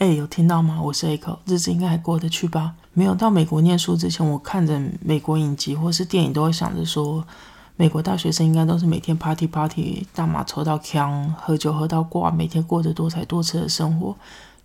哎，有听到吗？我是 Echo，日子应该还过得去吧？没有到美国念书之前，我看着美国影集或是电影，都会想着说，美国大学生应该都是每天 party party，大麻抽到枪，喝酒喝到挂，每天过着多彩多姿的生活。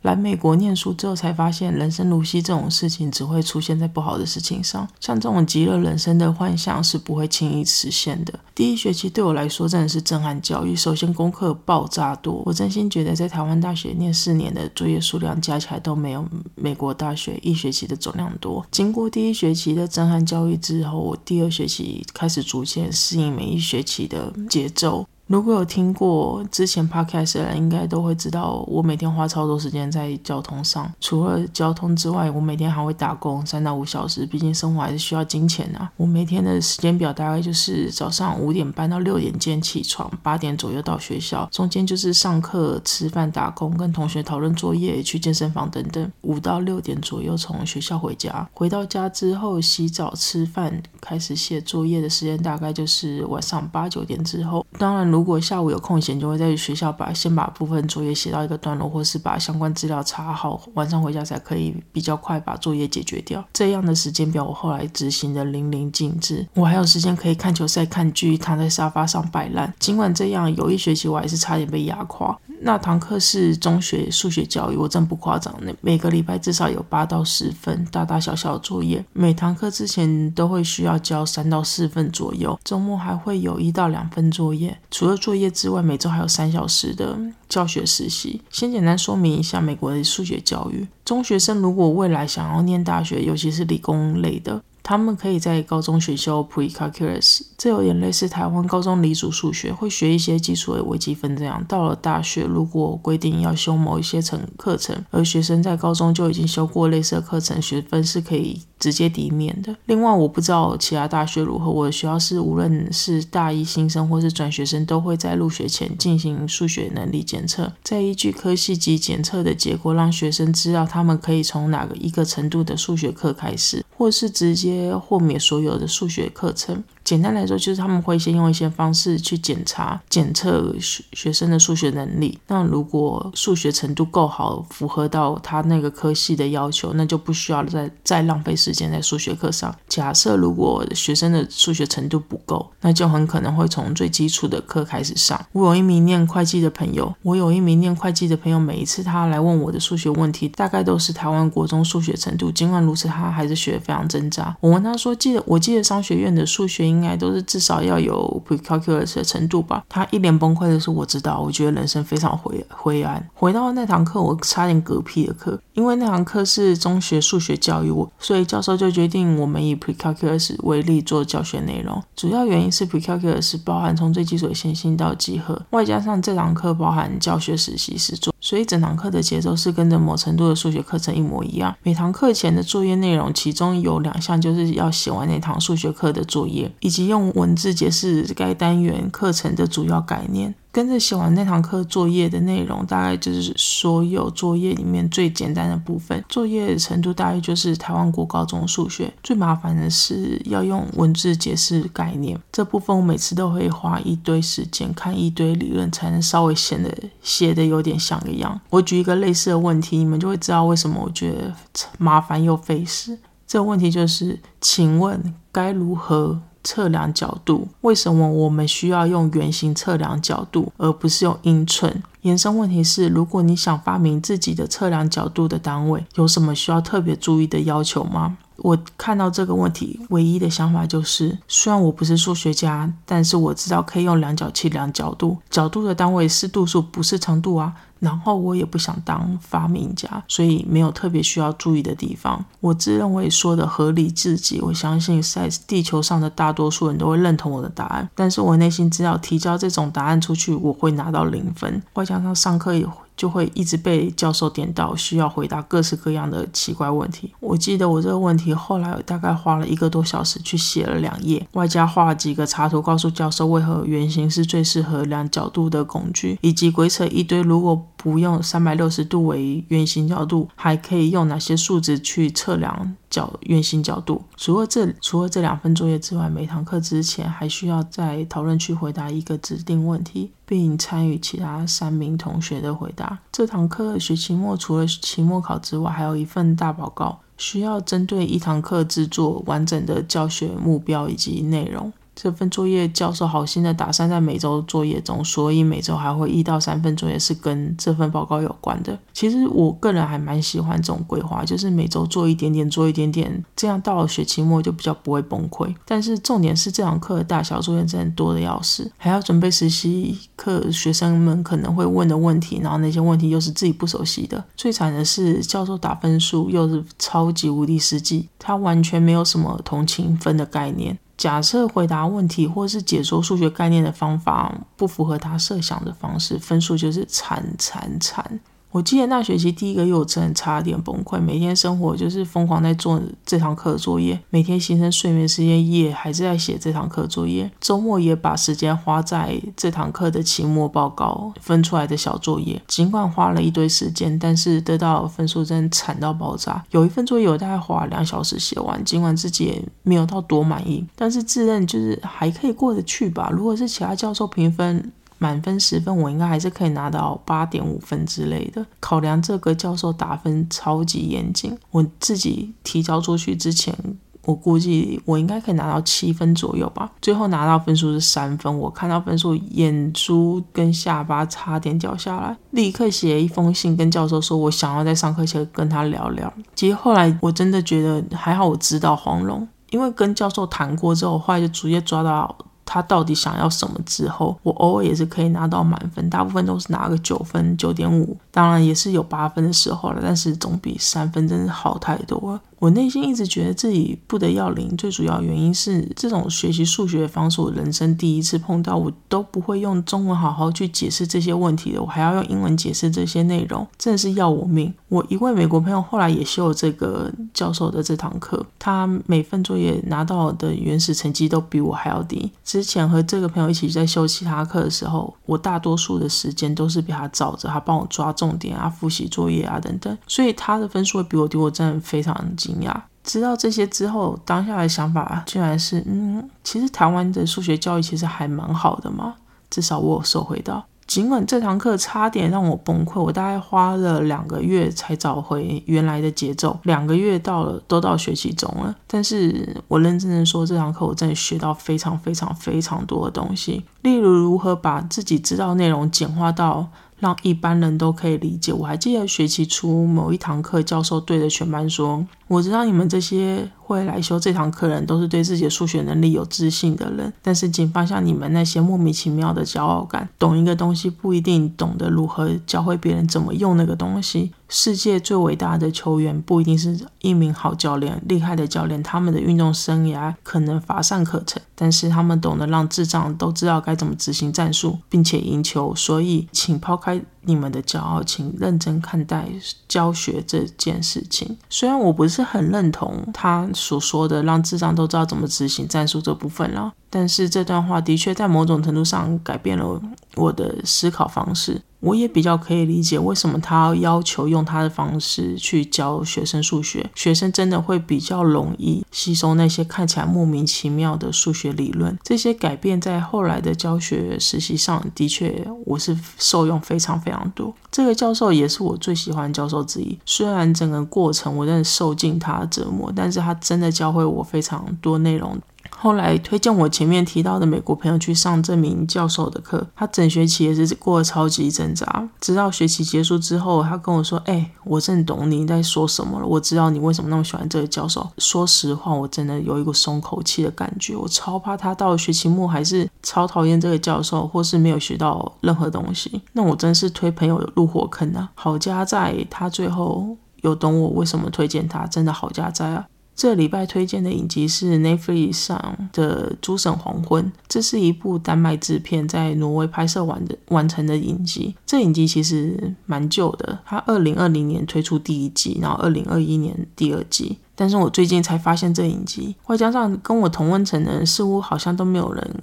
来美国念书之后，才发现人生如戏这种事情只会出现在不好的事情上。像这种极乐人生的幻想是不会轻易实现的。第一学期对我来说真的是震撼教育。首先功课爆炸多，我真心觉得在台湾大学念四年的作业数量加起来都没有美国大学一学期的总量多。经过第一学期的震撼教育之后，我第二学期开始逐渐适应每一学期的节奏。如果有听过之前 podcast 的人，应该都会知道，我每天花超多时间在交通上。除了交通之外，我每天还会打工三到五小时，毕竟生活还是需要金钱啊。我每天的时间表大概就是早上五点半到六点间起床，八点左右到学校，中间就是上课、吃饭、打工、跟同学讨论作业、去健身房等等。五到六点左右从学校回家，回到家之后洗澡、吃饭，开始写作业的时间大概就是晚上八九点之后。当然。如果下午有空闲，就会在学校把先把部分作业写到一个段落，或是把相关资料查好，晚上回家才可以比较快把作业解决掉。这样的时间表，我后来执行的淋漓尽致。我还有时间可以看球赛、看剧，躺在沙发上摆烂。尽管这样，有一学期我还是差点被压垮。那堂课是中学数学教育，我真不夸张。那每个礼拜至少有八到十份大大小小的作业，每堂课之前都会需要交三到四份左右，周末还会有一到两份作业。除除了作业之外，每周还有三小时的教学实习。先简单说明一下美国的数学教育：中学生如果未来想要念大学，尤其是理工类的。他们可以在高中选修 Pre-Calculus，这有点类似台湾高中理组数学，会学一些基础的微积分这样。到了大学，如果规定要修某一些程课程，而学生在高中就已经修过类似的课程，学分是可以直接抵免的。另外，我不知道其他大学如何，我的学校是无论是大一新生或是转学生，都会在入学前进行数学能力检测，再依据科系及检测的结果，让学生知道他们可以从哪个一个程度的数学课开始，或是直接。豁免所有的数学课程。简单来说，就是他们会先用一些方式去检查、检测学学生的数学能力。那如果数学程度够好，符合到他那个科系的要求，那就不需要再再浪费时间在数学课上。假设如果学生的数学程度不够，那就很可能会从最基础的课开始上。我有一名念会计的朋友，我有一名念会计的朋友，每一次他来问我的数学问题，大概都是台湾国中数学程度。尽管如此，他还是学得非常挣扎。我问他说：“记得我记得商学院的数学。”应该都是至少要有 pre-calculus 的程度吧。他一脸崩溃的说：“我知道，我觉得人生非常灰灰暗。”回到那堂课，我差点嗝屁的课，因为那堂课是中学数学教育，我所以教授就决定我们以 pre-calculus 为例做教学内容。主要原因是 pre-calculus 包含从最基础的线性到几何，外加上这堂课包含教学实习实做，所以整堂课的节奏是跟着某程度的数学课程一模一样。每堂课前的作业内容，其中有两项就是要写完那堂数学课的作业。以及用文字解释该单元课程的主要概念。跟着写完那堂课作业的内容，大概就是所有作业里面最简单的部分。作业程度大约就是台湾国高中数学。最麻烦的是要用文字解释概念，这部分我每次都会花一堆时间看一堆理论，才能稍微显得写的有点像个样。我举一个类似的问题，你们就会知道为什么我觉得麻烦又费时。这个问题就是，请问该如何？测量角度，为什么我们需要用圆形测量角度，而不是用英寸？延伸问题是，如果你想发明自己的测量角度的单位，有什么需要特别注意的要求吗？我看到这个问题，唯一的想法就是，虽然我不是数学家，但是我知道可以用量角器量角度，角度的单位是度数，不是长度啊。然后我也不想当发明家，所以没有特别需要注意的地方。我自认为说的合理至极，我相信在地球上的大多数人都会认同我的答案。但是我内心知道，提交这种答案出去，我会拿到零分，外加上上课也。就会一直被教授点到，需要回答各式各样的奇怪问题。我记得我这个问题后来大概花了一个多小时去写了两页，外加画了几个插图，告诉教授为何圆形是最适合量角度的工具，以及鬼扯一堆如果不用三百六十度为圆形角度，还可以用哪些数值去测量角圆形角度。除了这除了这两份作业之外，每堂课之前还需要在讨论区回答一个指定问题。并参与其他三名同学的回答。这堂课学期末除了期末考之外，还有一份大报告，需要针对一堂课制作完整的教学目标以及内容。这份作业教授好心的打算在每周作业中，所以每周还会一到三份作业是跟这份报告有关的。其实我个人还蛮喜欢这种规划，就是每周做一点点，做一点点，这样到了学期末就比较不会崩溃。但是重点是这堂课的大小作业真的多的要死，还要准备实习课学生们可能会问的问题，然后那些问题又是自己不熟悉的。最惨的是教授打分数又是超级无敌实际，他完全没有什么同情分的概念。假设回答问题或是解说数学概念的方法不符合他设想的方式，分数就是惨惨惨。我记得那学期第一个月，我真的差点崩溃。每天生活就是疯狂在做这堂课的作业，每天牺牲睡眠时间也还是在写这堂课作业。周末也把时间花在这堂课的期末报告分出来的小作业。尽管花了一堆时间，但是得到分数真惨到爆炸。有一份作业我大概花两小时写完，尽管自己也没有到多满意，但是自认就是还可以过得去吧。如果是其他教授评分。满分十分，我应该还是可以拿到八点五分之类的。考量这个教授打分超级严谨，我自己提交出去之前，我估计我应该可以拿到七分左右吧。最后拿到分数是三分，我看到分数，眼珠跟下巴差点掉下来，立刻写一封信跟教授说，我想要在上课前跟他聊聊。其实后来我真的觉得还好，我知道黄龙，因为跟教授谈过之后，后来就直接抓到。他到底想要什么？之后我偶尔也是可以拿到满分，大部分都是拿个九分、九点五，当然也是有八分的时候了，但是总比三分真的好太多了。我内心一直觉得自己不得要领，最主要原因是这种学习数学的方式，我人生第一次碰到，我都不会用中文好好去解释这些问题的，我还要用英文解释这些内容，真的是要我命。我一位美国朋友后来也修了这个教授的这堂课，他每份作业拿到的原始成绩都比我还要低。之前和这个朋友一起在修其他课的时候，我大多数的时间都是比他早着，他帮我抓重点啊、复习作业啊等等，所以他的分数会比我低，我真的非常惊讶。知道这些之后，当下的想法居然是，嗯，其实台湾的数学教育其实还蛮好的嘛，至少我有收回到。尽管这堂课差点让我崩溃，我大概花了两个月才找回原来的节奏。两个月到了，都到学期中了，但是我认真的说，这堂课我真的学到非常非常非常多的东西，例如如何把自己知道内容简化到。让一般人都可以理解。我还记得学期初某一堂课，教授对着全班说：“我知道你们这些会来修这堂课的人，都是对自己的数学能力有自信的人。但是，请放下你们那些莫名其妙的骄傲感。懂一个东西不一定懂得如何教会别人怎么用那个东西。世界最伟大的球员不一定是一名好教练，厉害的教练，他们的运动生涯可能乏善可陈，但是他们懂得让智障都知道该怎么执行战术，并且赢球。所以，请抛开。”你们的骄傲，请认真看待教学这件事情。虽然我不是很认同他所说的让智障都知道怎么执行战术这部分了，但是这段话的确在某种程度上改变了我的思考方式。我也比较可以理解为什么他要求用他的方式去教学生数学，学生真的会比较容易吸收那些看起来莫名其妙的数学理论。这些改变在后来的教学实习上的确，我是受用非常非常多。这个教授也是我最喜欢教授之一，虽然整个过程我真的受尽他的折磨，但是他真的教会我非常多内容。后来推荐我前面提到的美国朋友去上这名教授的课，他整学期也是过得超级挣扎。直到学期结束之后，他跟我说：“哎，我真懂你在说什么了，我知道你为什么那么喜欢这个教授。”说实话，我真的有一股松口气的感觉。我超怕他到了学期末还是超讨厌这个教授，或是没有学到任何东西。那我真是推朋友入火坑啊！好家在他最后有懂我为什么推荐他，真的好家在啊！这礼拜推荐的影集是 Netflix 上的《诸神黄昏》，这是一部丹麦制片，在挪威拍摄完的完成的影集。这影集其实蛮旧的，它二零二零年推出第一季，然后二零二一年第二季。但是我最近才发现这影集，外加上跟我同温层的人似乎好像都没有人。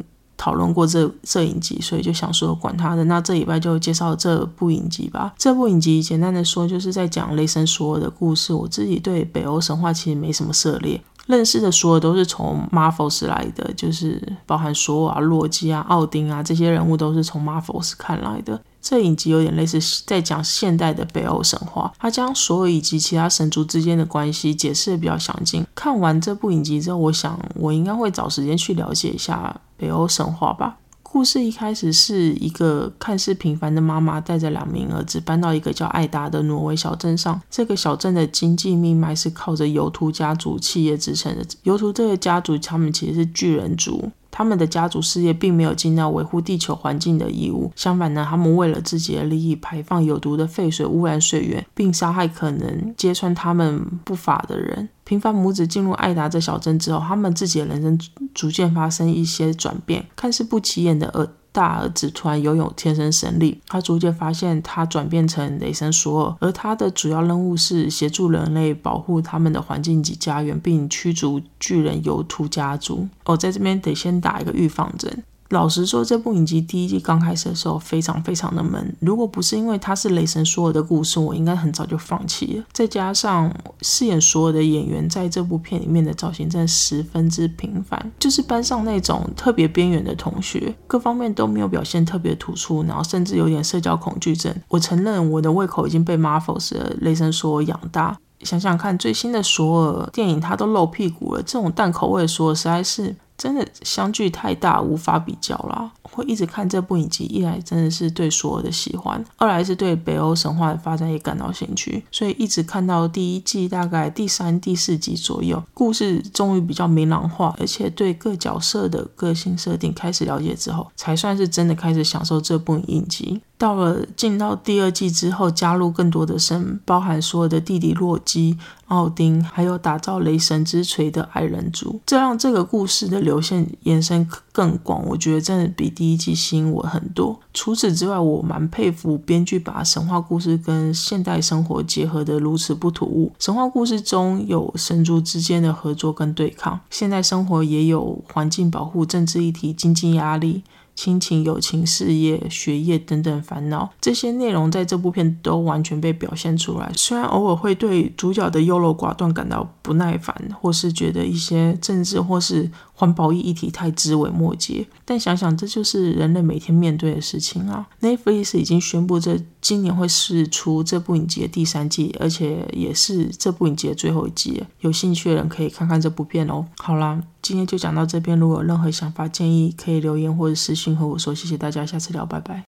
讨论过这摄影集，所以就想说管他的。那这礼拜就介绍这部影集吧。这部影集简单的说，就是在讲雷神索尔的故事。我自己对北欧神话其实没什么涉猎。认识的所有都是从 Marvels 来的，就是包含索尔啊、洛基啊、奥丁啊这些人物都是从 Marvels 看来的。这影集有点类似在讲现代的北欧神话，他将索尔以及其他神族之间的关系解释的比较详尽。看完这部影集之后，我想我应该会找时间去了解一下北欧神话吧。故事一开始是一个看似平凡的妈妈带着两名儿子搬到一个叫艾达的挪威小镇上。这个小镇的经济命脉是靠着尤图家族企业支撑的。尤图这个家族，他们其实是巨人族。他们的家族事业并没有尽到维护地球环境的义务，相反呢，他们为了自己的利益排放有毒的废水，污染水源，并杀害可能揭穿他们不法的人。平凡母子进入艾达这小镇之后，他们自己的人生逐渐发生一些转变，看似不起眼的恶。大儿子突然拥有天生神力，他逐渐发现他转变成雷神索尔，而他的主要任务是协助人类保护他们的环境及家园，并驱逐巨人尤图家族。我在这边得先打一个预防针。老实说，这部影集第一季刚开始的时候非常非常的闷。如果不是因为它是雷神索尔的故事，我应该很早就放弃了。再加上饰演索尔的演员在这部片里面的造型真的十分之平凡，就是班上那种特别边缘的同学，各方面都没有表现特别突出，然后甚至有点社交恐惧症。我承认我的胃口已经被 Marvel 的雷神索尔养大。想想看，最新的索尔电影他都露屁股了，这种淡口味的索尔实在是。真的相距太大，无法比较啦。会一直看这部影集，一来真的是对所有的喜欢，二来是对北欧神话的发展也感到兴趣。所以一直看到第一季大概第三、第四集左右，故事终于比较明朗化，而且对各角色的个性设定开始了解之后，才算是真的开始享受这部影集。到了进到第二季之后，加入更多的神，包含所有的弟弟洛基、奥丁，还有打造雷神之锤的矮人族，这让这个故事的流线延伸更广。我觉得真的比第一季吸引我很多。除此之外，我蛮佩服编剧把神话故事跟现代生活结合的如此不突兀。神话故事中有神族之间的合作跟对抗，现代生活也有环境保护、政治议题、经济压力。亲情、友情、事业、学业等等烦恼，这些内容在这部片都完全被表现出来。虽然偶尔会对主角的优柔寡断感到不耐烦，或是觉得一些政治或是环保议题太枝微末节，但想想这就是人类每天面对的事情啊。Netflix 已经宣布这今年会试出这部影集的第三季，而且也是这部影集的最后一季。有兴趣的人可以看看这部片哦。好啦。今天就讲到这边，如果有任何想法建议，可以留言或者私信和我说。谢谢大家，下次聊，拜拜。